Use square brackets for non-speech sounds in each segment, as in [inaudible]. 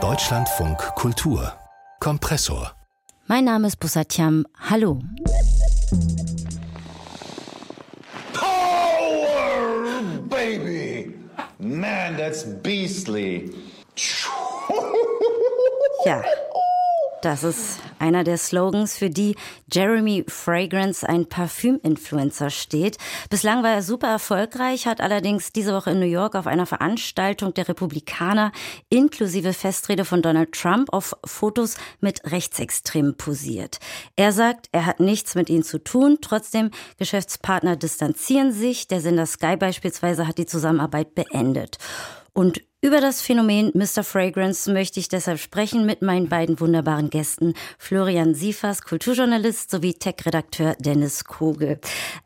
Deutschlandfunk Kultur Kompressor. Mein Name ist Busatiam. Hallo. Power, baby! Man, that's beastly. Ja, das ist einer der Slogans, für die Jeremy Fragrance, ein Parfüm-Influencer, steht. Bislang war er super erfolgreich, hat allerdings diese Woche in New York auf einer Veranstaltung der Republikaner inklusive Festrede von Donald Trump auf Fotos mit Rechtsextremen posiert. Er sagt, er hat nichts mit ihnen zu tun. Trotzdem, Geschäftspartner distanzieren sich. Der Sender Sky beispielsweise hat die Zusammenarbeit beendet. Und über das Phänomen Mr. Fragrance möchte ich deshalb sprechen mit meinen beiden wunderbaren Gästen, Florian Siefers, Kulturjournalist, sowie Tech-Redakteur Dennis Kogel.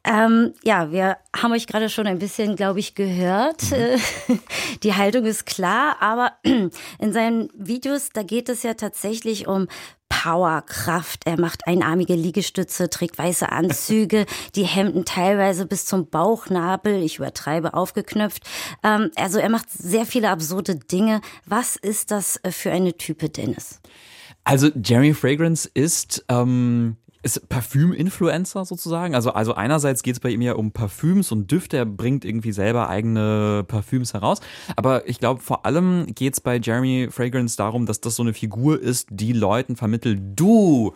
Ähm, ja, wir haben euch gerade schon ein bisschen, glaube ich, gehört. Mhm. [laughs] Die Haltung ist klar, aber [clears throat] in seinen Videos, da geht es ja tatsächlich um Powerkraft. Er macht einarmige Liegestütze, trägt weiße Anzüge, [laughs] die Hemden teilweise bis zum Bauchnabel, ich übertreibe, aufgeknöpft. Ähm, also er macht sehr viele absurde Dinge. Was ist das für eine Type, Dennis? Also Jeremy Fragrance ist ähm, ist Parfüm-Influencer sozusagen. Also, also einerseits geht es bei ihm ja um Parfüms und Düfte. Er bringt irgendwie selber eigene Parfüms heraus. Aber ich glaube, vor allem geht es bei Jeremy Fragrance darum, dass das so eine Figur ist, die Leuten vermittelt, du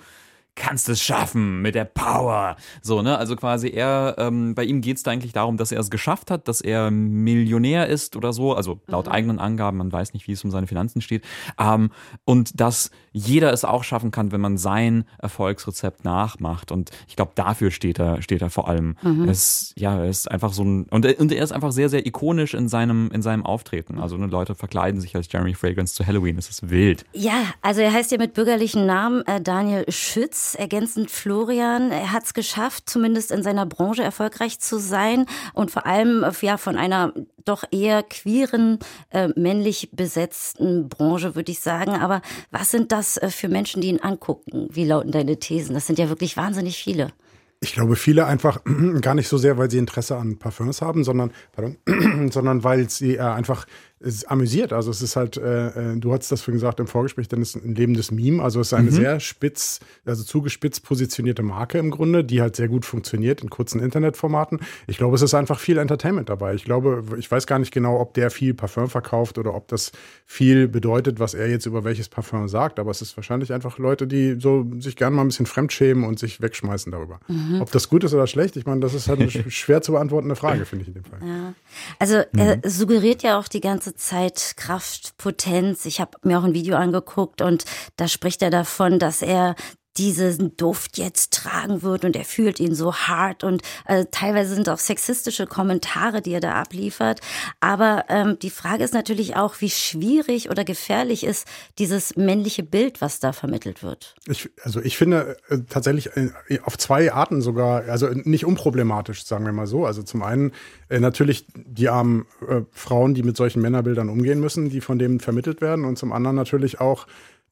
kannst es schaffen mit der Power. So, ne? Also quasi er, ähm, bei ihm geht es da eigentlich darum, dass er es geschafft hat, dass er Millionär ist oder so, also laut mhm. eigenen Angaben, man weiß nicht, wie es um seine Finanzen steht. Ähm, und dass jeder es auch schaffen kann, wenn man sein Erfolgsrezept nachmacht. Und ich glaube, dafür steht er, steht er vor allem. Mhm. Es, ja, er ist einfach so ein, und er, und er ist einfach sehr, sehr ikonisch in seinem, in seinem Auftreten. Also ne, Leute verkleiden sich als Jeremy Fragrance zu Halloween. Das ist wild. Ja, also er heißt ja mit bürgerlichen Namen äh, Daniel Schütz ergänzend Florian. Er hat es geschafft, zumindest in seiner Branche erfolgreich zu sein und vor allem ja von einer doch eher queeren, äh, männlich besetzten Branche, würde ich sagen. Aber was sind das äh, für Menschen, die ihn angucken? Wie lauten deine Thesen? Das sind ja wirklich wahnsinnig viele. Ich glaube, viele einfach [clears throat] gar nicht so sehr, weil sie Interesse an Parfums haben, sondern, pardon, [clears throat] sondern weil sie äh, einfach es amüsiert. Also es ist halt, äh, äh, du hast das vorhin gesagt im Vorgespräch, dann ist ein lebendes Meme. Also es ist eine mhm. sehr spitz, also zugespitzt positionierte Marke im Grunde, die halt sehr gut funktioniert in kurzen Internetformaten. Ich glaube, es ist einfach viel Entertainment dabei. Ich glaube, ich weiß gar nicht genau, ob der viel Parfum verkauft oder ob das viel bedeutet, was er jetzt über welches Parfum sagt. Aber es ist wahrscheinlich einfach Leute, die so sich gerne mal ein bisschen fremdschämen und sich wegschmeißen darüber. Mhm. Ob das gut ist oder schlecht, ich meine, das ist halt eine schwer zu beantwortende Frage, finde ich in dem Fall. Ja. Also er mhm. suggeriert ja auch die ganze ganze Zeit Kraft, Potenz. Ich habe mir auch ein Video angeguckt und da spricht er davon, dass er diesen Duft jetzt tragen wird und er fühlt ihn so hart und äh, teilweise sind auch sexistische Kommentare, die er da abliefert. Aber ähm, die Frage ist natürlich auch, wie schwierig oder gefährlich ist dieses männliche Bild, was da vermittelt wird. Ich, also ich finde äh, tatsächlich äh, auf zwei Arten sogar, also nicht unproblematisch, sagen wir mal so. Also zum einen äh, natürlich die armen äh, Frauen, die mit solchen Männerbildern umgehen müssen, die von denen vermittelt werden und zum anderen natürlich auch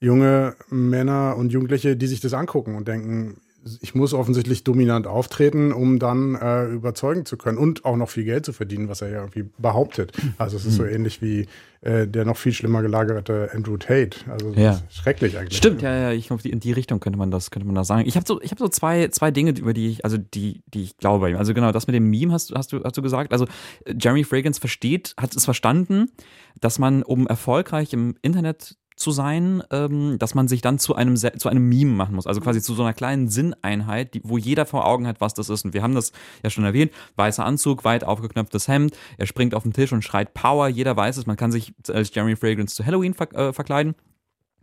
junge Männer und Jugendliche, die sich das angucken und denken, ich muss offensichtlich dominant auftreten, um dann äh, überzeugen zu können und auch noch viel Geld zu verdienen, was er ja irgendwie behauptet. Also es ist so hm. ähnlich wie äh, der noch viel schlimmer gelagerte Andrew Tate. Also ja. schrecklich eigentlich. Stimmt, ja, ja, ich glaube, in die Richtung könnte man das, könnte man das sagen. Ich habe so, ich habe so zwei, zwei Dinge, über die ich, also die, die ich glaube bei ihm. Also genau, das mit dem Meme hast, hast du, hast du gesagt. Also Jeremy Fragrance versteht, hat es verstanden, dass man, um erfolgreich im Internet zu sein, ähm, dass man sich dann zu einem, zu einem Meme machen muss. Also quasi zu so einer kleinen Sinneinheit, die, wo jeder vor Augen hat, was das ist. Und wir haben das ja schon erwähnt. Weißer Anzug, weit aufgeknöpftes Hemd. Er springt auf den Tisch und schreit Power. Jeder weiß es. Man kann sich als Jeremy Fragrance zu Halloween ver äh, verkleiden.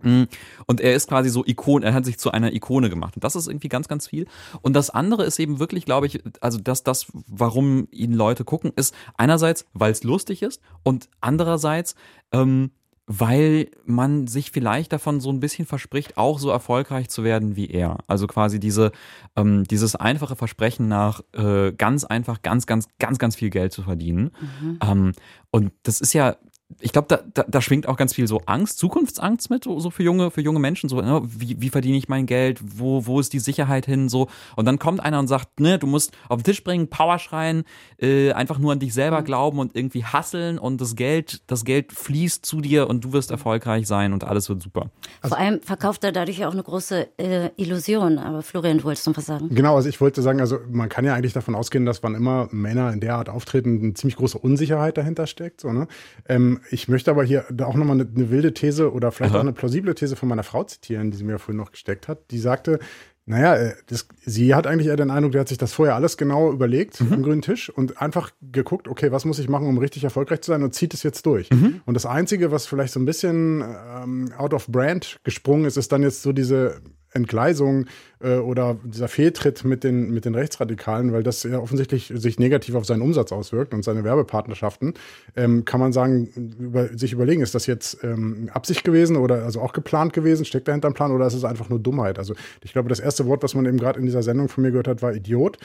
Mm. Und er ist quasi so Ikon, er hat sich zu einer Ikone gemacht. Und das ist irgendwie ganz, ganz viel. Und das andere ist eben wirklich, glaube ich, also dass das, warum ihn Leute gucken, ist einerseits, weil es lustig ist und andererseits, ähm, weil man sich vielleicht davon so ein bisschen verspricht, auch so erfolgreich zu werden wie er. Also quasi diese, ähm, dieses einfache Versprechen nach äh, ganz einfach, ganz, ganz, ganz, ganz viel Geld zu verdienen. Mhm. Ähm, und das ist ja ich glaube, da, da, da schwingt auch ganz viel so Angst, Zukunftsangst mit, so für junge, für junge Menschen, so, ne, wie, wie verdiene ich mein Geld, wo, wo ist die Sicherheit hin, so. Und dann kommt einer und sagt, ne, du musst auf den Tisch bringen, Power schreien, äh, einfach nur an dich selber glauben und irgendwie hasseln und das Geld, das Geld fließt zu dir und du wirst erfolgreich sein und alles wird super. Vor allem verkauft er dadurch auch eine große äh, Illusion. Aber Florian, du wolltest noch was sagen? Genau, also ich wollte sagen, also man kann ja eigentlich davon ausgehen, dass wann immer Männer in der Art auftreten, eine ziemlich große Unsicherheit dahinter steckt. So, ne? Ähm, ich möchte aber hier auch nochmal eine, eine wilde These oder vielleicht Aha. auch eine plausible These von meiner Frau zitieren, die sie mir vorhin noch gesteckt hat. Die sagte, naja, äh, das, sie hat eigentlich eher den Eindruck, der hat sich das vorher alles genau überlegt am grünen Tisch und einfach geguckt, okay, was muss ich machen, um richtig erfolgreich zu sein und zieht es jetzt durch. Und das Einzige, was vielleicht so ein bisschen ähm, out of brand gesprungen ist, ist dann jetzt so diese Entgleisung äh, oder dieser Fehltritt mit den, mit den Rechtsradikalen, weil das ja offensichtlich sich negativ auf seinen Umsatz auswirkt und seine Werbepartnerschaften, ähm, kann man sagen, über, sich überlegen, ist das jetzt ähm, Absicht gewesen oder also auch geplant gewesen, steckt dahinter ein Plan oder ist es einfach nur Dummheit? Also ich glaube, das erste Wort, was man eben gerade in dieser Sendung von mir gehört hat, war Idiot.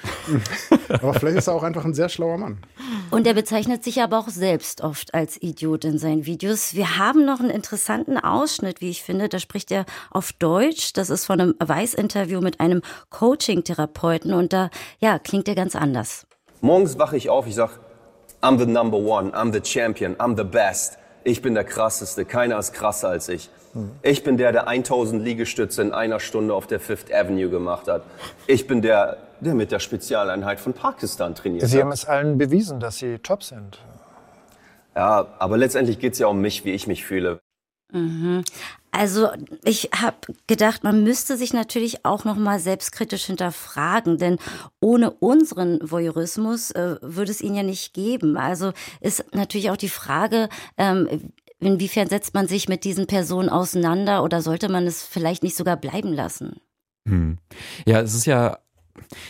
[laughs] aber vielleicht ist er auch einfach ein sehr schlauer Mann. Und er bezeichnet sich aber auch selbst oft als Idiot in seinen Videos. Wir haben noch einen interessanten Ausschnitt, wie ich finde. Da spricht er auf Deutsch. Das ist von einem Weiß-Interview mit einem Coaching-Therapeuten. Und da, ja, klingt er ganz anders. Morgens wache ich auf, ich sag, I'm the number one, I'm the champion, I'm the best. Ich bin der krasseste, keiner ist krasser als ich. Ich bin der, der 1000 Liegestütze in einer Stunde auf der Fifth Avenue gemacht hat. Ich bin der, der mit der Spezialeinheit von Pakistan trainiert Sie haben hat. es allen bewiesen, dass Sie top sind. Ja, aber letztendlich geht's ja um mich, wie ich mich fühle. Also ich habe gedacht, man müsste sich natürlich auch noch mal selbstkritisch hinterfragen, denn ohne unseren Voyeurismus äh, würde es ihn ja nicht geben. Also ist natürlich auch die Frage, ähm, inwiefern setzt man sich mit diesen Personen auseinander oder sollte man es vielleicht nicht sogar bleiben lassen? Hm. Ja, es ist ja,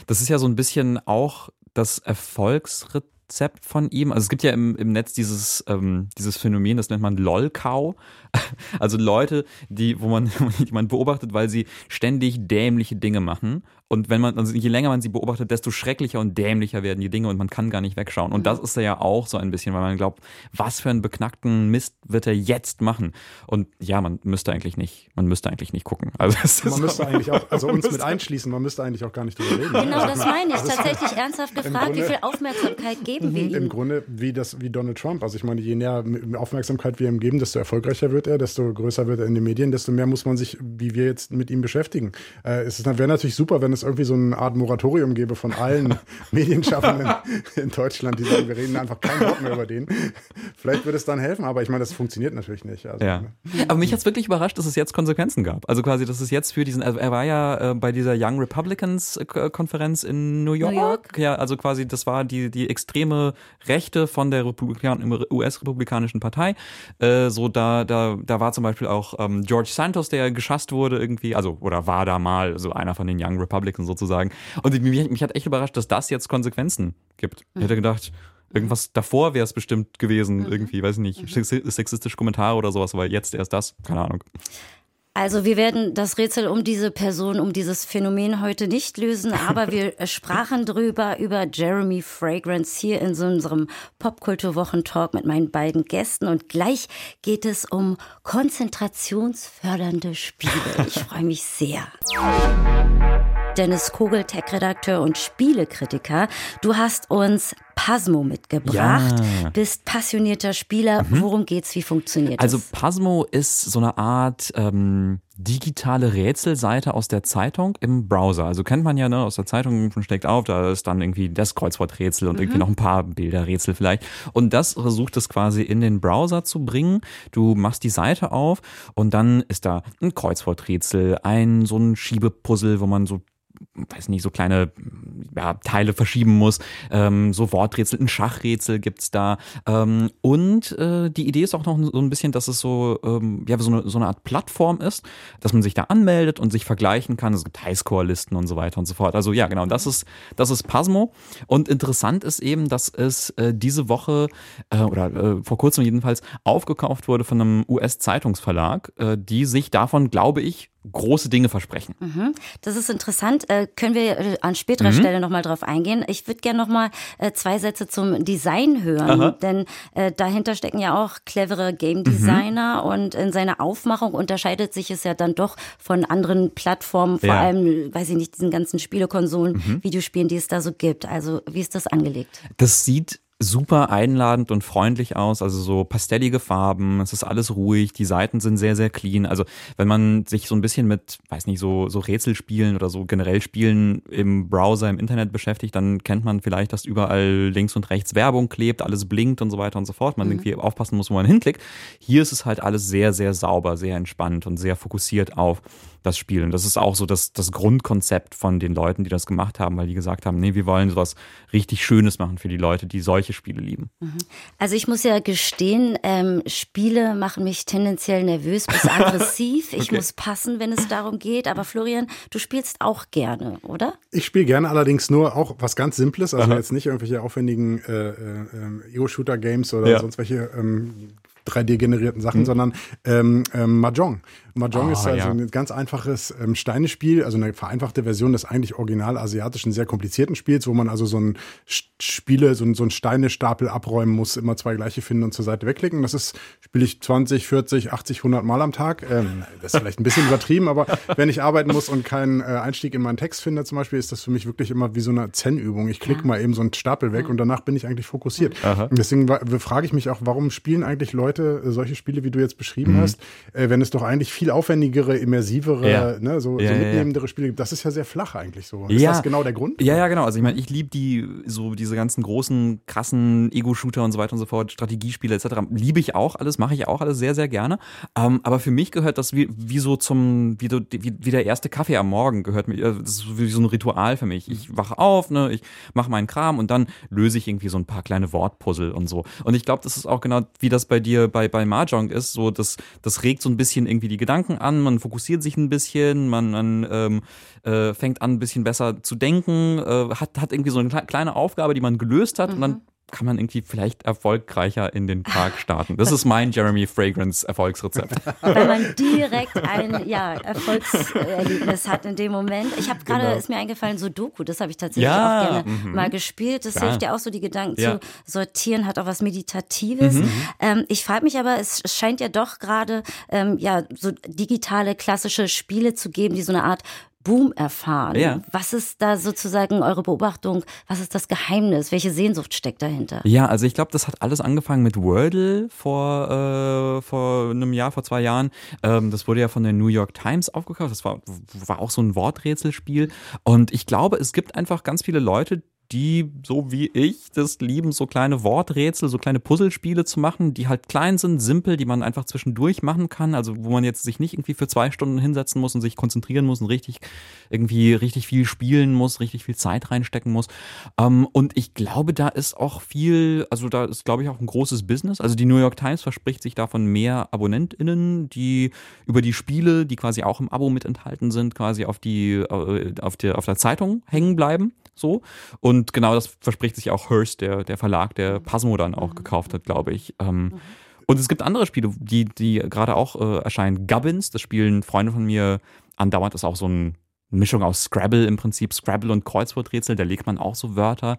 das ist ja so ein bisschen auch das Erfolgsrezept von ihm. Also es gibt ja im, im Netz dieses, ähm, dieses Phänomen, das nennt man LOL-Cow. [laughs] Also Leute, die, wo man, [laughs] die man beobachtet, weil sie ständig dämliche Dinge machen. Und wenn man, also je länger man sie beobachtet, desto schrecklicher und dämlicher werden die Dinge und man kann gar nicht wegschauen. Und das ist ja auch so ein bisschen, weil man glaubt, was für einen beknackten Mist wird er jetzt machen? Und ja, man müsste eigentlich nicht, man müsste eigentlich nicht gucken. Also es ist Man müsste eigentlich auch, also [laughs] uns mit einschließen, man müsste eigentlich auch gar nicht drüber reden. Genau, das meine ich. Tatsächlich ernsthaft gefragt, wie Grunde- viel Aufmerksamkeit geben wir Mhm, Im ihm? Grunde wie das wie Donald Trump. Also ich meine, je näher Aufmerksamkeit wir ihm geben, desto erfolgreicher wird er, desto größer wird er in den Medien, desto mehr muss man sich, wie wir jetzt mit ihm beschäftigen. Äh, es wäre natürlich super, wenn es irgendwie so eine Art Moratorium gäbe von allen [laughs] Medienschaffenden in Deutschland, die sagen, wir reden einfach kein Wort mehr über den. Vielleicht würde es dann helfen, aber ich meine, das funktioniert natürlich nicht. Also, Ja. Aber mich hat es wirklich überrascht, dass es jetzt Konsequenzen gab. Also quasi, dass es jetzt für diesen, also er war ja äh, bei dieser Young Republicans äh, Konferenz in New York. New York. Ja, also quasi, das war die, die extreme Rechte von der Republikan US-Republikanischen Partei. Äh, so da, da, da war zum Beispiel auch ähm, George Santos, der geschasst wurde irgendwie, also oder war da mal so einer von den Young Republicans sozusagen. Und mich, mich hat echt überrascht, dass das jetzt Konsequenzen gibt. Ich hätte gedacht, Irgendwas davor wäre es bestimmt gewesen, irgendwie, weiß ich nicht, sexi- sexistische Kommentare oder sowas, aber jetzt erst das, keine Ahnung. Also wir werden das Rätsel um diese Person, um dieses Phänomen heute nicht lösen, aber [laughs] wir äh, sprachen drüber über Jeremy Fragrance hier in so unserem Popkulturwochentalk mit meinen beiden Gästen und gleich geht es um konzentrationsfördernde Spiele. [laughs] Ich freue mich sehr. Dennis Kogel, Tech-Redakteur und Spielekritiker. Du hast uns Pasmo mitgebracht, Ja. bist passionierter Spieler. Worum geht's? Wie funktioniert Also es? Pasmo ist so eine Art ähm, digitale Rätselseite aus der Zeitung im Browser. Also kennt man ja ne, aus der Zeitung, man schlägt auf, da ist dann irgendwie das Kreuzworträtsel und irgendwie noch ein paar Bilderrätsel vielleicht. Und das versucht es quasi in den Browser zu bringen. Du machst die Seite auf und dann ist da ein Kreuzworträtsel, ein so ein Schiebepuzzle, wo man so weiß nicht, so kleine ja, Teile verschieben muss. Ähm, so Worträtsel, ein Schachrätsel gibt's da. Ähm, und äh, die Idee ist auch noch so ein bisschen, dass es so, ähm, ja, so, eine, so eine Art Plattform ist, dass man sich da anmeldet und sich vergleichen kann. Es gibt Highscore-Listen und so weiter und so fort. Also ja, genau, das ist, das ist Pasmo. Und interessant ist eben, dass es äh, diese Woche äh, oder äh, vor kurzem jedenfalls aufgekauft wurde von einem US-Zeitungsverlag, äh, die sich davon, glaube ich, große Dinge versprechen. Mhm. Das ist interessant. Äh, können wir äh, an späterer mhm. Stelle nochmal drauf eingehen. Ich würde gerne nochmal äh, zwei Sätze zum Design hören, Aha. denn äh, dahinter stecken ja auch clevere Game Designer mhm. und in seiner Aufmachung unterscheidet sich es ja dann doch von anderen Plattformen, vor ja. allem, weiß ich nicht, diesen ganzen Spielekonsolen, mhm. Videospielen, die es da so gibt. Also wie ist das angelegt? Das sieht super einladend und freundlich aus, also so pastellige Farben, es ist alles ruhig, die Seiten sind sehr, sehr clean. Also wenn man sich so ein bisschen mit, weiß nicht, so, so Rätselspielen oder so generell Spielen im Browser, im Internet beschäftigt, dann kennt man vielleicht, dass überall links und rechts Werbung klebt, alles blinkt und so weiter und so fort. Man mhm. irgendwie aufpassen muss, wo man hinklickt. Hier ist es halt alles sehr, sehr sauber, sehr entspannt und sehr fokussiert auf das Spiel. Und das ist auch so das, das Grundkonzept von den Leuten, die das gemacht haben, weil die gesagt haben, nee, wir wollen sowas richtig Schönes machen für die Leute, die solche Spiele lieben. Mhm. Also ich muss ja gestehen, ähm, Spiele machen mich tendenziell nervös bis [laughs] aggressiv. okay. Ich muss passen, wenn es darum geht. Aber Florian, du spielst auch gerne, oder? Ich spiele gerne, allerdings nur auch was ganz Simples, also Aha. jetzt nicht irgendwelche aufwendigen äh, äh, Ego-Shooter-Games oder ja. sonst welche ähm, 3D-generierten Sachen, mhm. sondern ähm, ähm, Mahjong. Mahjong oh, ist also ja. ein ganz einfaches ähm, Steinespiel, also eine vereinfachte Version des eigentlich original asiatischen, sehr komplizierten Spiels, wo man also so ein Spiele, so ein, so ein Steinestapel abräumen muss, immer zwei gleiche finden und zur Seite wegklicken. Das ist, spiele ich 20, 40, 80, 100 Mal am Tag. Ähm, das ist vielleicht ein bisschen übertrieben, aber [laughs] wenn ich arbeiten muss und keinen äh, Einstieg in meinen Text finde zum Beispiel, ist das für mich wirklich immer wie so eine Zen-Übung. Ich klicke ja. mal eben so einen Stapel weg und danach bin ich eigentlich fokussiert. Aha. deswegen frage ich mich auch, warum spielen eigentlich Leute äh, solche Spiele, wie du jetzt beschrieben mhm. hast, äh, wenn es doch eigentlich viel viel aufwendigere, immersivere, ja. ne, so, ja, so mitnehmendere ja, Spiele gibt. Das ist ja sehr flach eigentlich so. Ist das genau der Grund? Ja, ja, genau. Also ich meine, ich liebe die, so diese ganzen großen, krassen Ego-Shooter und so weiter und so fort, Strategiespiele etc. Liebe ich auch alles, mache ich auch alles sehr, sehr gerne. Ähm, aber für mich gehört das wie, wie so zum, wie, wie, wie der erste Kaffee am Morgen gehört mir, das ist wie so ein Ritual für mich. Ich wache auf, ne, ich mache meinen Kram und dann löse ich irgendwie so ein paar kleine Wortpuzzle und so. Und ich glaube, das ist auch genau, wie das bei dir bei, bei Mahjong ist, so, das, das regt so ein bisschen irgendwie die Gedanken Gedanken an, man fokussiert sich ein bisschen, man, man ähm, äh, fängt an, ein bisschen besser zu denken, äh, hat, hat irgendwie so eine kleine Aufgabe, die man gelöst hat mhm. und dann mhm kann man irgendwie vielleicht erfolgreicher in den Tag starten. Das ist mein Jeremy Fragrance Erfolgsrezept. Weil man direkt ein ja, Erfolgserlebnis hat in dem Moment. Ich habe gerade, genau. ist mir eingefallen, so Doku, das habe ich tatsächlich ja, auch gerne mhm. mal gespielt. Das ja. hilft ja auch so, die Gedanken zu sortieren, hat auch was Meditatives. Mhm. Ähm, ich frage mich aber, es scheint ja doch gerade ähm, ja, so digitale, klassische Spiele zu geben, die so eine Art Boom erfahren. Ja. Was ist da sozusagen eure Beobachtung? Was ist das Geheimnis? Welche Sehnsucht steckt dahinter? Ja, also ich glaube, das hat alles angefangen mit Wordle vor, äh, vor einem Jahr, vor zwei Jahren. Ähm, das wurde ja von der New York Times aufgekauft. Das war, war auch so ein Worträtselspiel. Und ich glaube, es gibt einfach ganz viele Leute, die, so wie ich, das lieben, so kleine Worträtsel, so kleine Puzzlespiele zu machen, die halt klein sind, simpel, die man einfach zwischendurch machen kann. Also wo man jetzt sich nicht irgendwie für zwei Stunden hinsetzen muss und sich konzentrieren muss und richtig irgendwie richtig viel spielen muss, richtig viel Zeit reinstecken muss. Ähm, und ich glaube, da ist auch viel, also da ist, glaube ich, auch ein großes Business. Also die New York Times verspricht sich davon mehr AbonnentInnen, die über die Spiele, die quasi auch im Abo mit enthalten sind, quasi auf die, äh, auf der, auf der Zeitung hängen bleiben. So. Und genau das verspricht sich auch Hearst, der, der Verlag, der Pasmo dann auch mhm. gekauft hat, glaube ich. Ähm, mhm. Und es gibt andere Spiele, die, die gerade auch äh, erscheinen. Gubbins, das spielen Freunde von mir andauernd, das ist auch so ein Mischung aus Scrabble im Prinzip, Scrabble und Kreuzworträtsel, da legt man auch so Wörter.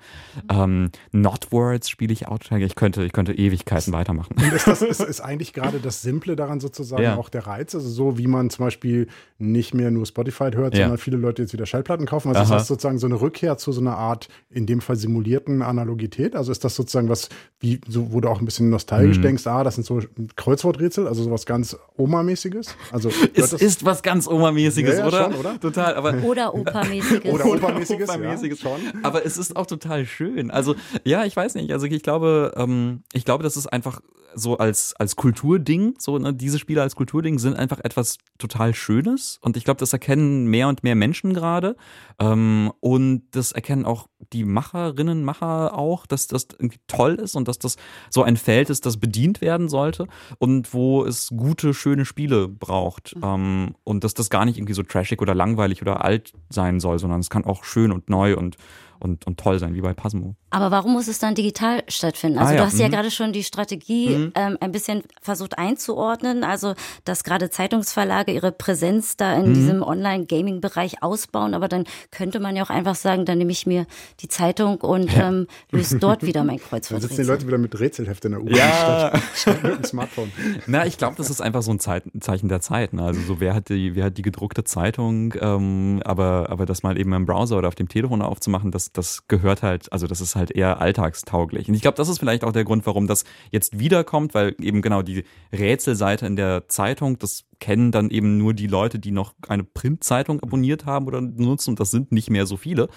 Ähm, Notwords spiele ich auch. Ich könnte, ich könnte Ewigkeiten weitermachen. Und ist, das, ist, [laughs] ist eigentlich gerade das Simple daran sozusagen ja. auch der Reiz? Also so wie man zum Beispiel nicht mehr nur Spotify hört, ja. sondern viele Leute jetzt wieder Schallplatten kaufen. Also Aha. ist das sozusagen so eine Rückkehr zu so einer Art, in dem Fall simulierten Analogität? Also ist das sozusagen was, wie, so, wo du auch ein bisschen nostalgisch mhm. denkst, ah, das sind so Kreuzworträtsel, also sowas ganz Oma-mäßiges? Also, [laughs] es ist was ganz Oma-mäßiges, ja, oder? Schon, oder? Total aber oder Opermäßiges. oder Opermäßiges, Opermäßiges ja, schon. Aber es ist auch total schön. Also ja, ich weiß nicht. Also ich glaube, ähm, ich glaube, das ist einfach so als als Kulturding. So ne, diese Spiele als Kulturding sind einfach etwas total Schönes und ich glaube, das erkennen mehr und mehr Menschen gerade ähm, und das erkennen auch die Macherinnen, Macher auch, dass das irgendwie toll ist und dass das so ein Feld ist, das bedient werden sollte und wo es gute, schöne Spiele braucht mhm. ähm, und dass das gar nicht irgendwie so trashig oder langweilig oder alt sein soll, sondern es kann auch schön und neu und und, und toll sein, wie bei Pasmo. Aber warum muss es dann digital stattfinden? Also Ah, du ja, hast ja mhm. gerade schon die Strategie ähm, ein bisschen versucht einzuordnen, also dass gerade Zeitungsverlage ihre Präsenz da Mhm. in diesem Online-Gaming-Bereich ausbauen, aber dann könnte man ja auch einfach sagen, dann nehme ich mir die Zeitung und ähm, löse dort wieder mein [laughs] Dann sitzen die. Leute wieder mit Rätselheft in der U-Bahn Ja. statt, statt mit dem [laughs] Smartphone. Na, ich glaube, das ist einfach so ein Zeit, Zeichen der Zeit. Ne? Also so, wer hat die, wer hat die gedruckte Zeitung, ähm, aber, aber das mal eben im Browser oder auf dem Telefon aufzumachen, das, das gehört halt, also das ist halt eher alltagstauglich. Und ich glaube, das ist vielleicht auch der Grund, warum das jetzt wiederkommt, weil eben genau die Rätselseite in der Zeitung, das kennen dann eben nur die Leute, die noch eine Printzeitung abonniert haben oder nutzen und das sind nicht mehr so viele.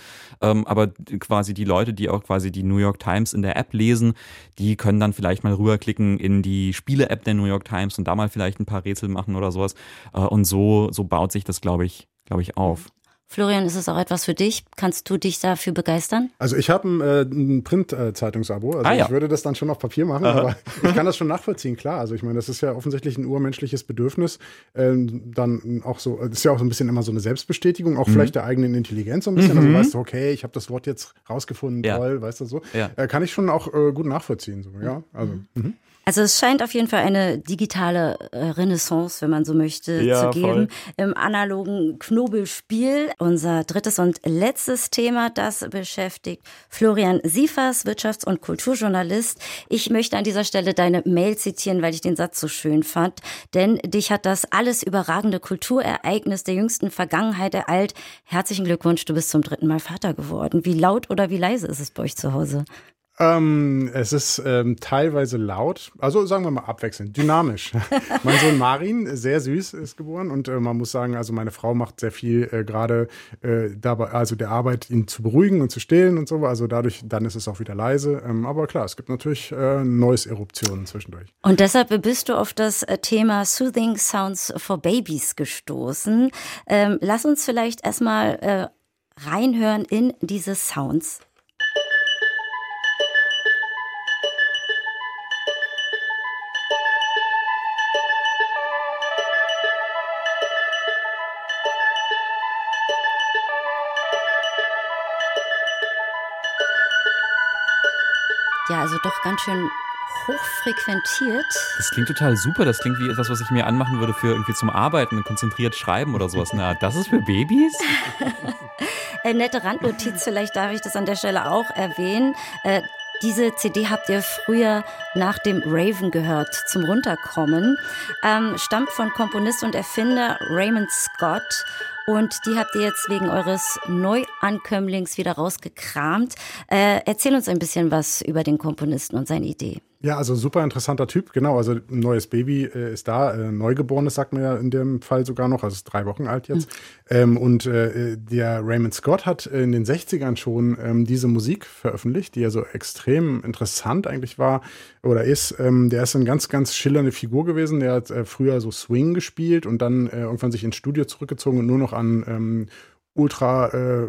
Ähm, aber quasi die Leute, die auch quasi die New York Times in der App lesen, die können dann vielleicht mal rüberklicken in die Spiele-App der New York Times und da mal vielleicht ein paar Rätsel machen oder sowas. Äh, und so, so baut sich das, glaube ich, glaube ich, auf. Florian, ist es auch etwas für dich? Kannst du dich dafür begeistern? Also ich habe ein, äh, ein Print-Zeitungsabo. Also Ah, ja. ich würde das dann schon auf Papier machen, aber ich kann das schon nachvollziehen, klar. Also ich meine, das ist ja offensichtlich ein urmenschliches Bedürfnis. Ähm, dann auch so, das ist ja auch so ein bisschen immer so eine Selbstbestätigung, Mhm. auch vielleicht der eigenen Intelligenz so ein bisschen. Also weißt du, okay, ich habe das Wort jetzt rausgefunden, Ja. toll, weißt du so. Ja. Äh, kann ich schon auch äh, gut nachvollziehen. So, ja, also. Mhm. Also es scheint auf jeden Fall eine digitale äh, Renaissance, wenn man so möchte, Ja, zu geben voll. im analogen Knobelspiel. Unser drittes und letztes Thema, das beschäftigt Florian Siefers, Wirtschafts- und Kulturjournalist. Ich möchte an dieser Stelle deine Mail zitieren, weil ich den Satz so schön fand. Denn dich hat das alles überragende Kulturereignis der jüngsten Vergangenheit ereilt. Herzlichen Glückwunsch, du bist zum dritten Mal Vater geworden. Wie laut oder wie leise ist es bei euch zu Hause? Ähm, es ist ähm, teilweise laut, also sagen wir mal abwechselnd, dynamisch. [laughs] mein Sohn Marin, sehr süß, ist geboren und äh, man muss sagen, also meine Frau macht sehr viel äh, gerade äh, dabei, also der Arbeit, ihn zu beruhigen und zu stillen und so. Also dadurch, dann ist es auch wieder leise. Ähm, aber klar, es gibt natürlich äh, Noise-Eruptionen zwischendurch. Und deshalb bist du auf das äh, Thema Soothing Sounds for Babies gestoßen. Ähm, lass uns vielleicht erstmal äh, reinhören in diese Sounds. Ja, also doch ganz schön hochfrequentiert. Das klingt total super. Das klingt wie etwas, was ich mir anmachen würde für irgendwie zum Arbeiten, konzentriert schreiben oder sowas. Na, das ist für Babys? [laughs] Äh, nette Randnotiz, vielleicht darf ich das an der Stelle auch erwähnen. Äh, diese CD habt ihr früher nach dem Raven gehört, zum Runterkommen. Ähm, stammt von Komponist und Erfinder Raymond Scott. Und die habt ihr jetzt wegen eures Neuankömmlings wieder rausgekramt. Äh, erzähl uns ein bisschen was über den Komponisten und seine Idee. Ja, also super interessanter Typ, genau. Also ein neues Baby äh, ist da, äh, Neugeborenes sagt man ja in dem Fall sogar noch, also ist drei Wochen alt jetzt. Ähm, und äh, der Raymond Scott hat in den 60ern schon ähm, diese Musik veröffentlicht, die ja so extrem interessant eigentlich war oder ist. Ähm, der ist eine ganz, ganz schillernde Figur gewesen. Der hat äh, früher so Swing gespielt und dann äh, irgendwann sich ins Studio zurückgezogen und nur noch an ähm, ultra äh,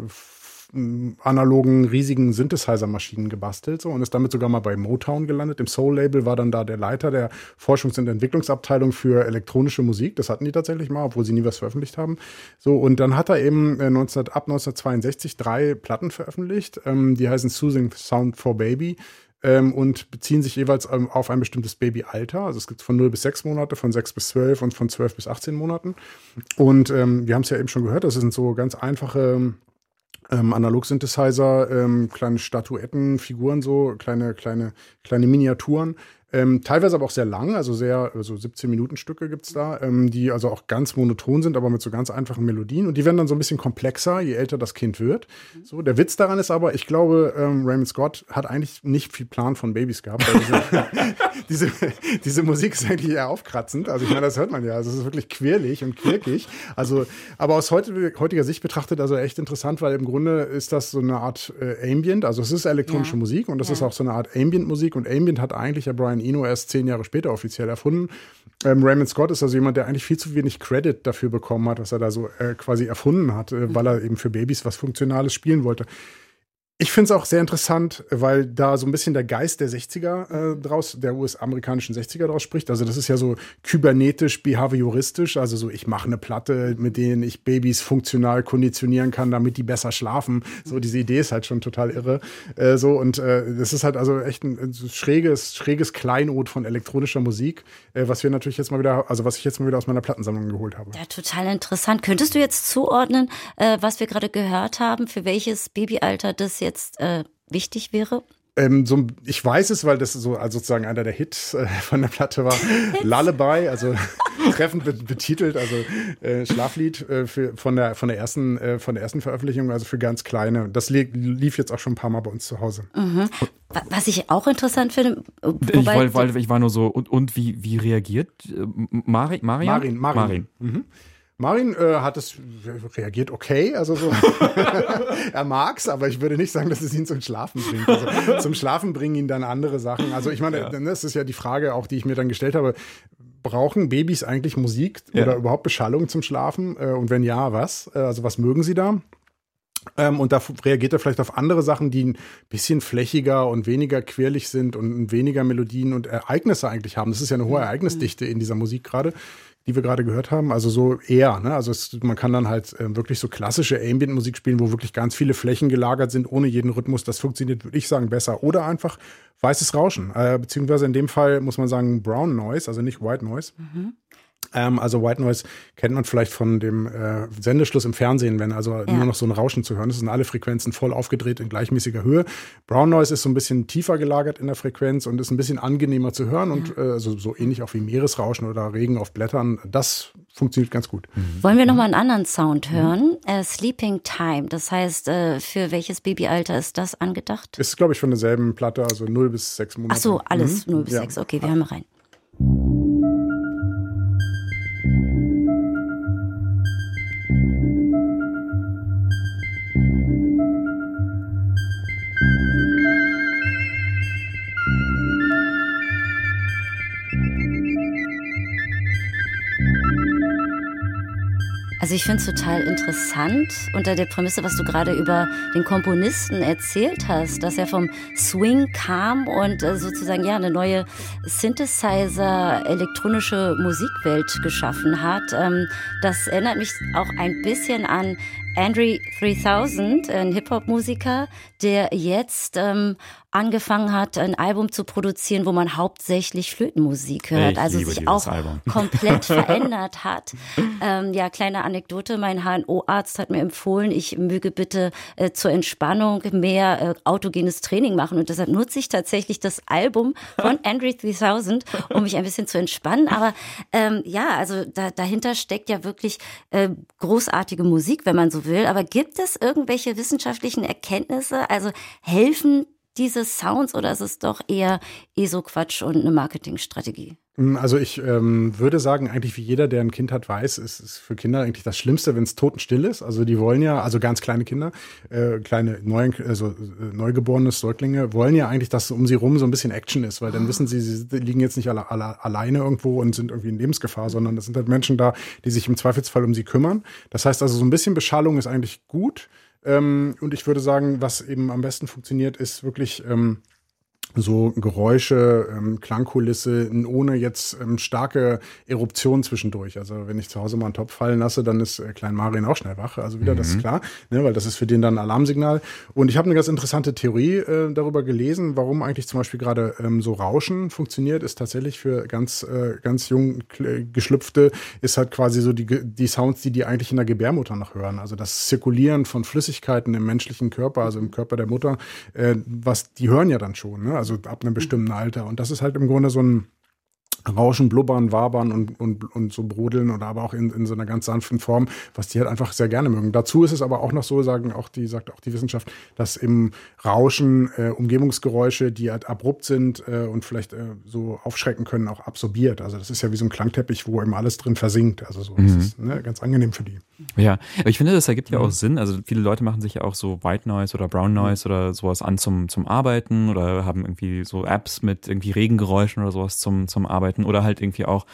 analogen, riesigen Synthesizer-Maschinen gebastelt so und ist damit sogar mal bei Motown gelandet. Im Soul-Label war dann da der Leiter der Forschungs- und Entwicklungsabteilung für elektronische Musik. Das hatten die tatsächlich mal, obwohl sie nie was veröffentlicht haben. So, und dann hat er eben äh, 19, ab 1962 drei Platten veröffentlicht. Ähm, die heißen Soothing Sound for Baby. Ähm, und beziehen sich jeweils ähm, auf ein bestimmtes Babyalter. Also es gibt von 0 bis 6 Monate, von 6 bis 12 und von 12 bis 18 Monaten. Und ähm, wir haben es ja eben schon gehört, das sind so ganz einfache ähm, Analog-Synthesizer, ähm, kleine Statuetten, Figuren so, kleine, kleine, kleine Miniaturen. Ähm, teilweise aber auch sehr lang, also sehr, so 17-Minuten-Stücke gibt's da, ähm, die also auch ganz monoton sind, aber mit so ganz einfachen Melodien. Und die werden dann so ein bisschen komplexer, je älter das Kind wird. So, der Witz daran ist aber, ich glaube, ähm, Raymond Scott hat eigentlich nicht viel Plan von Babys gehabt. Weil diese, [laughs] diese, diese Musik ist eigentlich eher aufkratzend. Also ich meine, das hört man ja. Also es ist wirklich quirlig und quirkig. Also, aber aus heute, heutiger Sicht betrachtet, also echt interessant, weil im Grunde ist das so eine Art äh, Ambient. Also es ist elektronische Ja. Musik und das Ja. ist auch so eine Art Ambient-Musik. Und Ambient hat eigentlich ja Brian Eno erst zehn Jahre später offiziell erfunden. Ähm, Raymond Scott ist also jemand, der eigentlich viel zu wenig Credit dafür bekommen hat, was er da so äh, quasi erfunden hat, äh, weil er eben für Babys was Funktionales spielen wollte. Ich finde es auch sehr interessant, weil da so ein bisschen der Geist der 60er äh, draus, der US-amerikanischen 60er draus spricht. Also das ist ja so kybernetisch, behavioristisch. Also so, ich mache eine Platte, mit denen ich Babys funktional konditionieren kann, damit die besser schlafen. So diese Idee ist halt schon total irre. Äh, so und äh, das ist halt also echt ein, ein schräges, schräges Kleinod von elektronischer Musik, äh, was wir natürlich jetzt mal wieder, also was ich jetzt mal wieder aus meiner Plattensammlung geholt habe. Ja, total interessant. Könntest du jetzt zuordnen, äh, was wir gerade gehört haben, für welches Babyalter das jetzt äh, wichtig wäre? Ähm, so, ich weiß es, weil das so also sozusagen einer der Hits äh, von der Platte war. Lullaby, also [laughs] treffend betitelt, also äh, Schlaflied äh, für, von der von der ersten äh, von der ersten Veröffentlichung, also für ganz kleine. Das lief jetzt auch schon ein paar Mal bei uns zu Hause. Mhm. Was ich auch interessant finde, ich, weil, weil ich war nur so und, und wie wie reagiert äh, Mari, Marian? Marin? Marin. Marin. Mhm. Marin äh, hat es reagiert okay, also so. [laughs] er mag's, aber ich würde nicht sagen, dass es ihn zum Schlafen bringt. Also, zum Schlafen bringen ihn dann andere Sachen. Also ich meine, ja. das ist ja die Frage, auch die ich mir dann gestellt habe. Brauchen Babys eigentlich Musik ja. oder überhaupt Beschallung zum Schlafen? Äh, und wenn ja, was? Äh, also was mögen sie da? Ähm, und da reagiert er vielleicht auf andere Sachen, die ein bisschen flächiger und weniger quirlig sind und weniger Melodien und Ereignisse eigentlich haben. Das ist ja eine hohe mhm. Ereignisdichte in dieser Musik gerade die wir gerade gehört haben. Also so eher, ne? Also es, man kann dann halt äh, wirklich so klassische Ambient-Musik spielen, wo wirklich ganz viele Flächen gelagert sind, ohne jeden Rhythmus. Das funktioniert, würde ich sagen, besser. Oder einfach weißes Rauschen. Äh, beziehungsweise in dem Fall muss man sagen Brown Noise, also nicht White Noise. Mhm. Ähm, also White Noise kennt man vielleicht von dem äh, Sendeschluss im Fernsehen, wenn also ja. nur noch so ein Rauschen zu hören ist. sind alle Frequenzen voll aufgedreht in gleichmäßiger Höhe. Brown Noise ist so ein bisschen tiefer gelagert in der Frequenz und ist ein bisschen angenehmer zu hören ja. und äh, so, so ähnlich auch wie Meeresrauschen oder Regen auf Blättern. Das funktioniert ganz gut. Mhm. Wollen wir nochmal einen anderen Sound hören? Mhm. Äh, Sleeping Time. Das heißt, äh, für welches Babyalter ist das angedacht? Ist, glaube ich, von derselben Platte, also 0 bis 6 Monate. Ach so, alles mhm. 0 bis ja. 6. Okay, wir hören mal rein. Also ich finde es total interessant unter der Prämisse, was du gerade über den Komponisten erzählt hast, dass er vom Swing kam und äh, sozusagen ja eine neue Synthesizer elektronische Musikwelt geschaffen hat. Ähm, das erinnert mich auch ein bisschen an Andre 3000, ein Hip-Hop-Musiker, der jetzt ähm, angefangen hat, ein Album zu produzieren, wo man hauptsächlich Flötenmusik hört, ich also sich auch Album. [laughs] komplett [laughs] verändert hat. Ähm, ja, kleine Anekdote, mein HNO-Arzt hat mir empfohlen, ich möge bitte äh, zur Entspannung mehr äh, autogenes Training machen und deshalb nutze ich tatsächlich das Album von [laughs] Andre 3000, um mich ein bisschen zu entspannen. Aber ähm, ja, also da, dahinter steckt ja wirklich äh, großartige Musik, wenn man so will. Aber gibt es irgendwelche wissenschaftlichen Erkenntnisse? Also helfen diese Sounds oder ist es doch eher ESO-Quatsch und eine Marketingstrategie? Mm, also ich ähm, würde sagen, eigentlich wie jeder, der ein Kind hat, weiß, ist es für Kinder eigentlich das Schlimmste, wenn es totenstill ist. Also die wollen ja, also ganz kleine Kinder, äh, kleine neu, also äh, neugeborene Säuglinge, wollen ja eigentlich, dass um sie rum so ein bisschen Action ist, weil dann wissen sie, sie liegen jetzt nicht alle, alle, alleine irgendwo und sind irgendwie in Lebensgefahr, sondern es sind halt Menschen da, die sich im Zweifelsfall um sie kümmern. Das heißt also, so ein bisschen Beschallung ist eigentlich gut. Ähm, und ich würde sagen, was eben am besten funktioniert, ist wirklich ähm, so Geräusche, ähm, Klangkulisse, ohne jetzt ähm, starke Eruption zwischendurch. Also wenn ich zu Hause mal einen Topf fallen lasse, dann ist äh, Klein Marien auch schnell wach. Also wieder, mhm. das ist mhm. klar, ne, weil das ist für den dann ein Alarmsignal. Und ich habe eine ganz interessante Theorie äh, darüber gelesen, warum eigentlich zum Beispiel gerade ähm, so Rauschen funktioniert, ist tatsächlich für ganz, äh, ganz jung geschlüpfte, ist halt quasi so die, die Sounds, die die eigentlich in der Gebärmutter noch hören. Also das Zirkulieren von Flüssigkeiten im menschlichen Körper, also im Körper der Mutter, äh, was die hören ja dann schon. Ne? Also ab einem bestimmten Alter. Und das ist halt im Grunde so ein Rauschen, Blubbern, Wabern und, und, und so brodeln oder aber auch in, in so einer ganz sanften Form, was die halt einfach sehr gerne mögen. Dazu ist es aber auch noch so, sagen auch die, sagt auch die Wissenschaft, dass im Rauschen äh, Umgebungsgeräusche, die halt abrupt sind äh, und vielleicht äh, so aufschrecken können, auch absorbiert. Also das ist ja wie so ein Klangteppich, wo immer alles drin versinkt. Also so, mhm. das ist ne, ganz angenehm für die. Ja, aber ich finde, das ergibt ja auch mhm. Sinn. Also viele Leute machen sich ja auch so White Noise oder Brown Noise mhm. oder sowas an zum, zum Arbeiten oder haben irgendwie so Apps mit irgendwie Regengeräuschen oder sowas zum, zum Arbeiten arbeiten oder halt irgendwie auch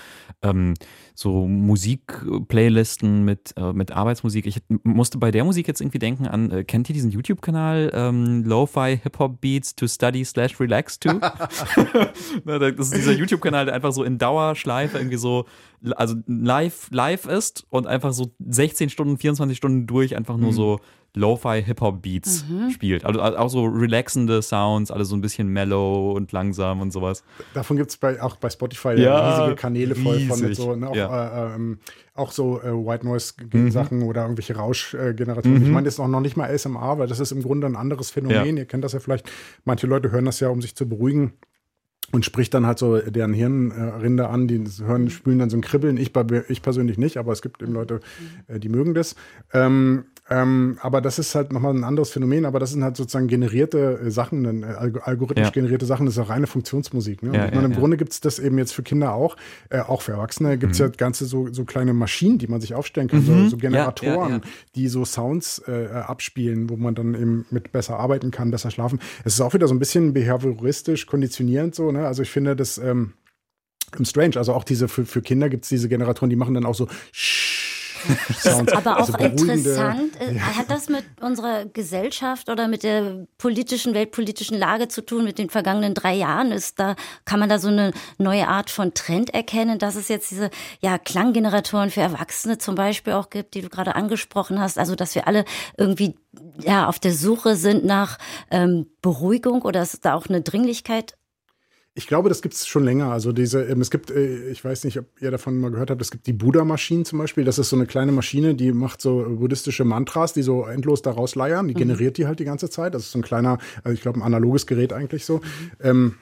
ähm, so Musikplaylisten mit, äh, mit Arbeitsmusik. Ich musste bei der Musik jetzt irgendwie denken an, äh, kennt ihr diesen YouTube-Kanal ähm, Lo-Fi Hip-Hop Beats to Study slash Relax to? [laughs] [laughs] das ist dieser YouTube-Kanal, der einfach so in Dauerschleife irgendwie so, also live, live ist und einfach so 16 Stunden, 24 Stunden durch einfach nur mhm. so Lo-Fi Hip-Hop-Beats mhm. spielt. Also auch so relaxende Sounds, alle so ein bisschen mellow und langsam und sowas. Davon gibt es auch bei Spotify ja, riesige Kanäle voll riesig. von mit so, ne, auch, ja. äh, ähm, auch so äh, White Noise-Sachen mhm. oder irgendwelche Rauschgeneratoren. Mhm. Ich meine jetzt auch noch nicht mal ASMR, weil das ist im Grunde ein anderes Phänomen. Ja. Ihr kennt das ja vielleicht. Manche Leute hören das ja, um sich zu beruhigen und spricht dann halt so deren Hirnrinde an, die hören, spülen dann so ein Kribbeln. Ich, ich persönlich nicht, aber es gibt eben Leute, äh, die mögen das. Ähm, ähm, aber das ist halt nochmal ein anderes Phänomen, aber das sind halt sozusagen generierte äh, Sachen, äh, algorithmisch ja. generierte Sachen, das ist ja reine Funktionsmusik. Ne? Ja, und ja, Im Grunde gibt es das eben jetzt für Kinder auch, äh, auch für Erwachsene gibt es mhm. ja ganze so, so kleine Maschinen, die man sich aufstellen kann, mhm. so, so, Generatoren, die so Sounds äh, abspielen, wo man dann eben mit besser arbeiten kann, besser schlafen. Es ist auch wieder so ein bisschen behavioristisch konditionierend so, ne? Also ich finde das ähm, strange. Also auch diese für, für Kinder gibt es diese Generatoren, die machen dann auch so Sounds. Aber auch also interessant, äh, ja. hat das mit unserer Gesellschaft oder mit der politischen, weltpolitischen Lage zu tun, mit den vergangenen drei Jahren? Ist da, kann man da so eine neue Art von Trend erkennen, dass es jetzt diese ja, Klanggeneratoren für Erwachsene zum Beispiel auch gibt, die du gerade angesprochen hast? Also, dass wir alle irgendwie ja, auf der Suche sind nach ähm, Beruhigung oder ist da auch eine Dringlichkeit ich glaube, das gibt es schon länger. Also diese, ähm, es gibt, äh, ich weiß nicht, ob ihr davon mal gehört habt, es gibt die Buddha-Maschinen zum Beispiel. Das ist so eine kleine Maschine, die macht so buddhistische Mantras, die so endlos daraus leiern. Die mhm. generiert die halt die ganze Zeit. Das ist so ein kleiner, also ich glaube, ein analoges Gerät eigentlich so. Mhm. Ähm,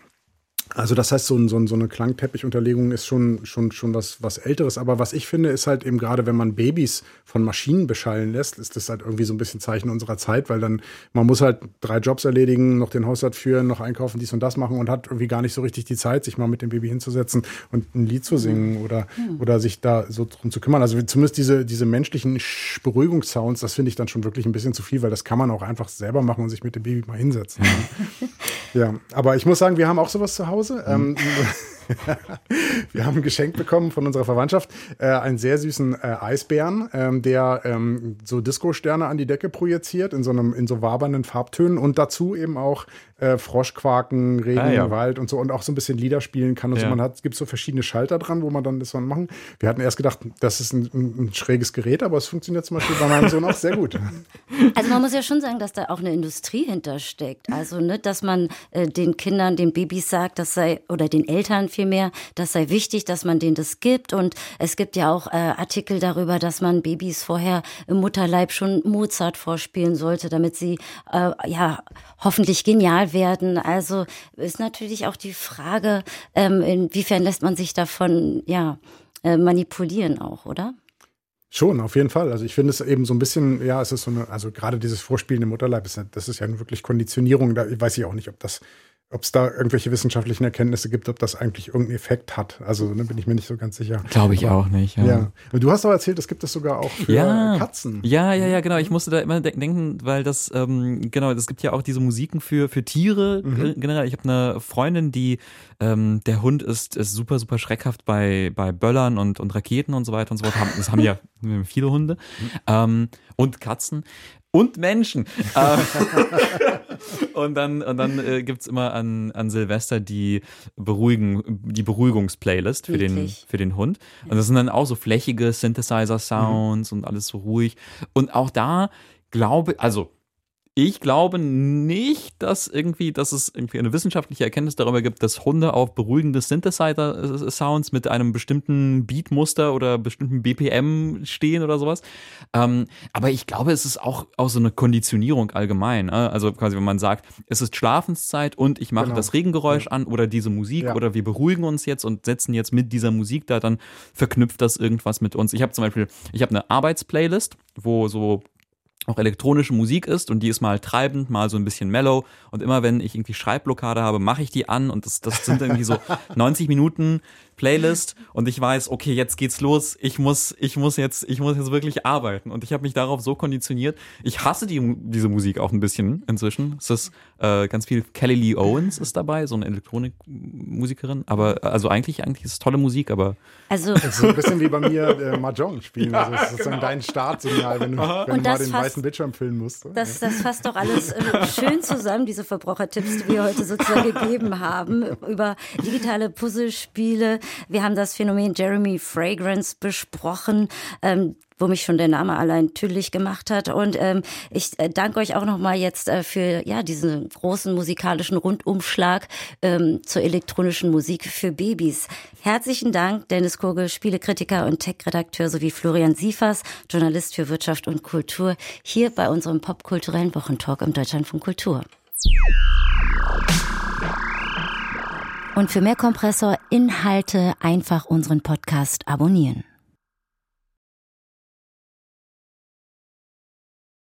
also das heißt, so, ein, so, ein, so eine Klangteppichunterlegung ist schon, schon, schon was, was Älteres. Aber was ich finde, ist halt eben gerade, wenn man Babys von Maschinen beschallen lässt, ist das halt irgendwie so ein bisschen Zeichen unserer Zeit, weil dann, man muss halt drei Jobs erledigen, noch den Haushalt führen, noch einkaufen, dies und das machen und hat irgendwie gar nicht so richtig die Zeit, sich mal mit dem Baby hinzusetzen und ein Lied zu singen oder, mhm. oder sich da so drum zu kümmern. Also zumindest diese, diese menschlichen Beruhigungssounds, das finde ich dann schon wirklich ein bisschen zu viel, weil das kann man auch einfach selber machen und sich mit dem Baby mal hinsetzen. [laughs] ja, aber ich muss sagen, wir haben auch sowas zu Hause. Hause. Ähm, mhm. [laughs] [laughs] wir haben ein Geschenk bekommen von unserer Verwandtschaft, äh, einen sehr süßen äh, Eisbären, ähm, der ähm, so Disco-Sterne an die Decke projiziert in so einem in so wabernden Farbtönen und dazu eben auch äh, Froschquaken, Regen, ah, ja. Wald und so und auch so ein bisschen Lieder spielen kann. Und ja. so. Man hat, es gibt so verschiedene Schalter dran, wo man dann das dann machen. Wir hatten erst gedacht, das ist ein, ein, schräges Gerät, aber es funktioniert zum Beispiel bei meinem Sohn auch sehr gut. [laughs] Also man muss ja schon sagen, dass da auch eine Industrie hintersteckt. Also, ne, dass man äh, den Kindern, den Babys sagt, das sei, oder den Eltern vielmehr, das sei wichtig, dass man denen das gibt. Und es gibt ja auch äh, Artikel darüber, dass man Babys vorher im Mutterleib schon Mozart vorspielen sollte, damit sie äh, ja hoffentlich genial werden. Also ist natürlich auch die Frage, ähm, inwiefern lässt man sich davon ja äh, manipulieren auch, oder? Schon, auf jeden Fall. Also ich finde es eben so ein bisschen, ja, es ist so eine, also gerade dieses Vorspielen im Mutterleib, das ist ja wirklich Konditionierung. Da weiß ich auch nicht, ob das ob es da irgendwelche wissenschaftlichen Erkenntnisse gibt, ob das eigentlich irgendeinen Effekt hat. Also ne, bin ich mir nicht so ganz sicher. Glaube ich aber, auch nicht. Ja. ja. Du hast aber erzählt, es gibt es sogar auch für ja. Katzen. Ja, ja, ja, genau. Ich musste da immer denken, weil das, ähm, genau, es gibt ja auch diese Musiken für, für Tiere mhm. generell. Ich habe eine Freundin, die, ähm, der Hund ist, ist super, super schreckhaft bei, bei Böllern und, und Raketen und so weiter und so fort. Das haben ja [laughs] viele Hunde. Mhm. Ähm, und Katzen und Menschen. Äh, [laughs] und dann, und dann äh, gibt es immer an, an Silvester die, Beruhigen, die Beruhigungsplaylist für den, für den Hund. Und das sind dann auch so flächige Synthesizer-Sounds mhm. und alles so ruhig. Und auch da glaube, also ich glaube nicht, dass irgendwie, dass es irgendwie eine wissenschaftliche Erkenntnis darüber gibt, dass Hunde auf beruhigende Synthesizer-Sounds mit einem bestimmten Beatmuster oder bestimmten BPM stehen oder sowas. Ähm, aber ich glaube, es ist auch, auch so eine Konditionierung allgemein. Äh? Also quasi, wenn man sagt, es ist Schlafenszeit und ich mache genau. das Regengeräusch ja. an oder diese Musik ja. oder wir beruhigen uns jetzt und setzen jetzt mit dieser Musik da, dann verknüpft das irgendwas mit uns. Ich habe zum Beispiel, ich habe eine Arbeitsplaylist, wo so auch elektronische Musik ist und die ist mal treibend, mal so ein bisschen mellow. Und immer wenn ich irgendwie Schreibblockade habe, mache ich die an und das, das sind irgendwie so [laughs] 90 Minuten Playlist und ich weiß, okay, jetzt geht's los. Ich muss, ich muss jetzt, ich muss jetzt wirklich arbeiten. Und ich habe mich darauf so konditioniert. Ich hasse die, diese Musik auch ein bisschen inzwischen. Es ist äh, ganz viel. Kelly Lee Owens ist dabei, so eine Elektronikmusikerin. Aber also eigentlich, eigentlich ist es tolle Musik, aber Also Das ist so ein bisschen wie bei mir äh, Mahjong spielen. also es ist sozusagen dein Startsignal, wenn du, wenn du mal das den fasst- weißen Bildschirm filmen musst. Das, das fasst doch alles äh, schön zusammen, diese Verbrauchertipps, die wir heute sozusagen gegeben haben, über digitale Puzzlespiele. Wir haben das Phänomen Jeremy Fragrance besprochen. Ähm, wo mich schon der Name allein tüdelig gemacht hat. Und ähm, ich äh, danke euch auch nochmal jetzt äh, für ja diesen großen musikalischen Rundumschlag ähm, zur elektronischen Musik für Babys. Herzlichen Dank, Dennis Kogel, Spielekritiker und Tech-Redakteur, sowie Florian Siefers, Journalist für Wirtschaft und Kultur, hier bei unserem popkulturellen Wochentalk im Deutschlandfunk Kultur. Und für mehr Kompressor-Inhalte einfach unseren Podcast abonnieren.